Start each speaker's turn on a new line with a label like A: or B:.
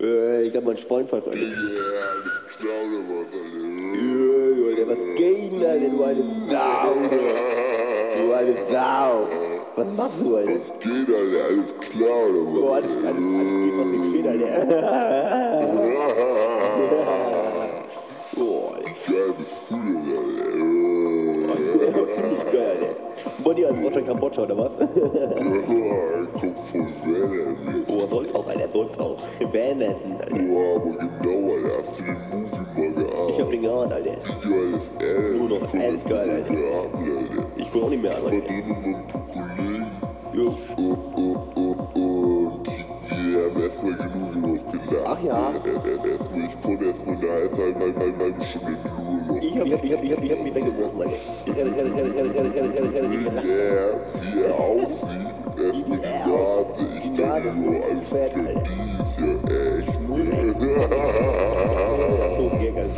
A: Äh, ich hab meinen Freund fast alle.
B: Ja, alles klar oder was, Alter?
A: Ja, Alter, was geht denn, Alter, du eine Sau, Alter. Du eine Sau. Was machst du, Alter?
B: Was geht, Alter? Alles klar oder was?
A: Boah, alles, alles, alles geht, was nicht steht, Alter. Boah, Alter.
B: Geil bist du,
A: Ziemlich geil, Alter. Body als Roger Kambodscha, oder was?
B: Alter. Kommt von Werner,
A: Boah, soll's auch, Alter, soll's auch. Van Essen, Alter.
B: Boah, aber genau, Alter. Hast du den Movie mal
A: Ich hab
B: geahnt?
A: den geahnt, Alter.
B: Wie geil ist er?
A: Nur noch alles geil, Alter.
B: Geahnt.
A: Ich guck auch nicht mehr an, Alter.
B: denen und ein paar Kollegen.
A: Jo.
B: Und, und, und, und wir haben erstmal genug losgelacht.
A: Ach ja.
B: Er, er, er, erstmal, ich konnte erstmal eine halbe, halbe, halbe, halbe Stunde nur
C: you have, you have, you have, you have me thinking rough like, yeah, yeah, yeah, I'll see. That's what you got. You got it. Fat ass. Your
D: ass.
E: So giggles.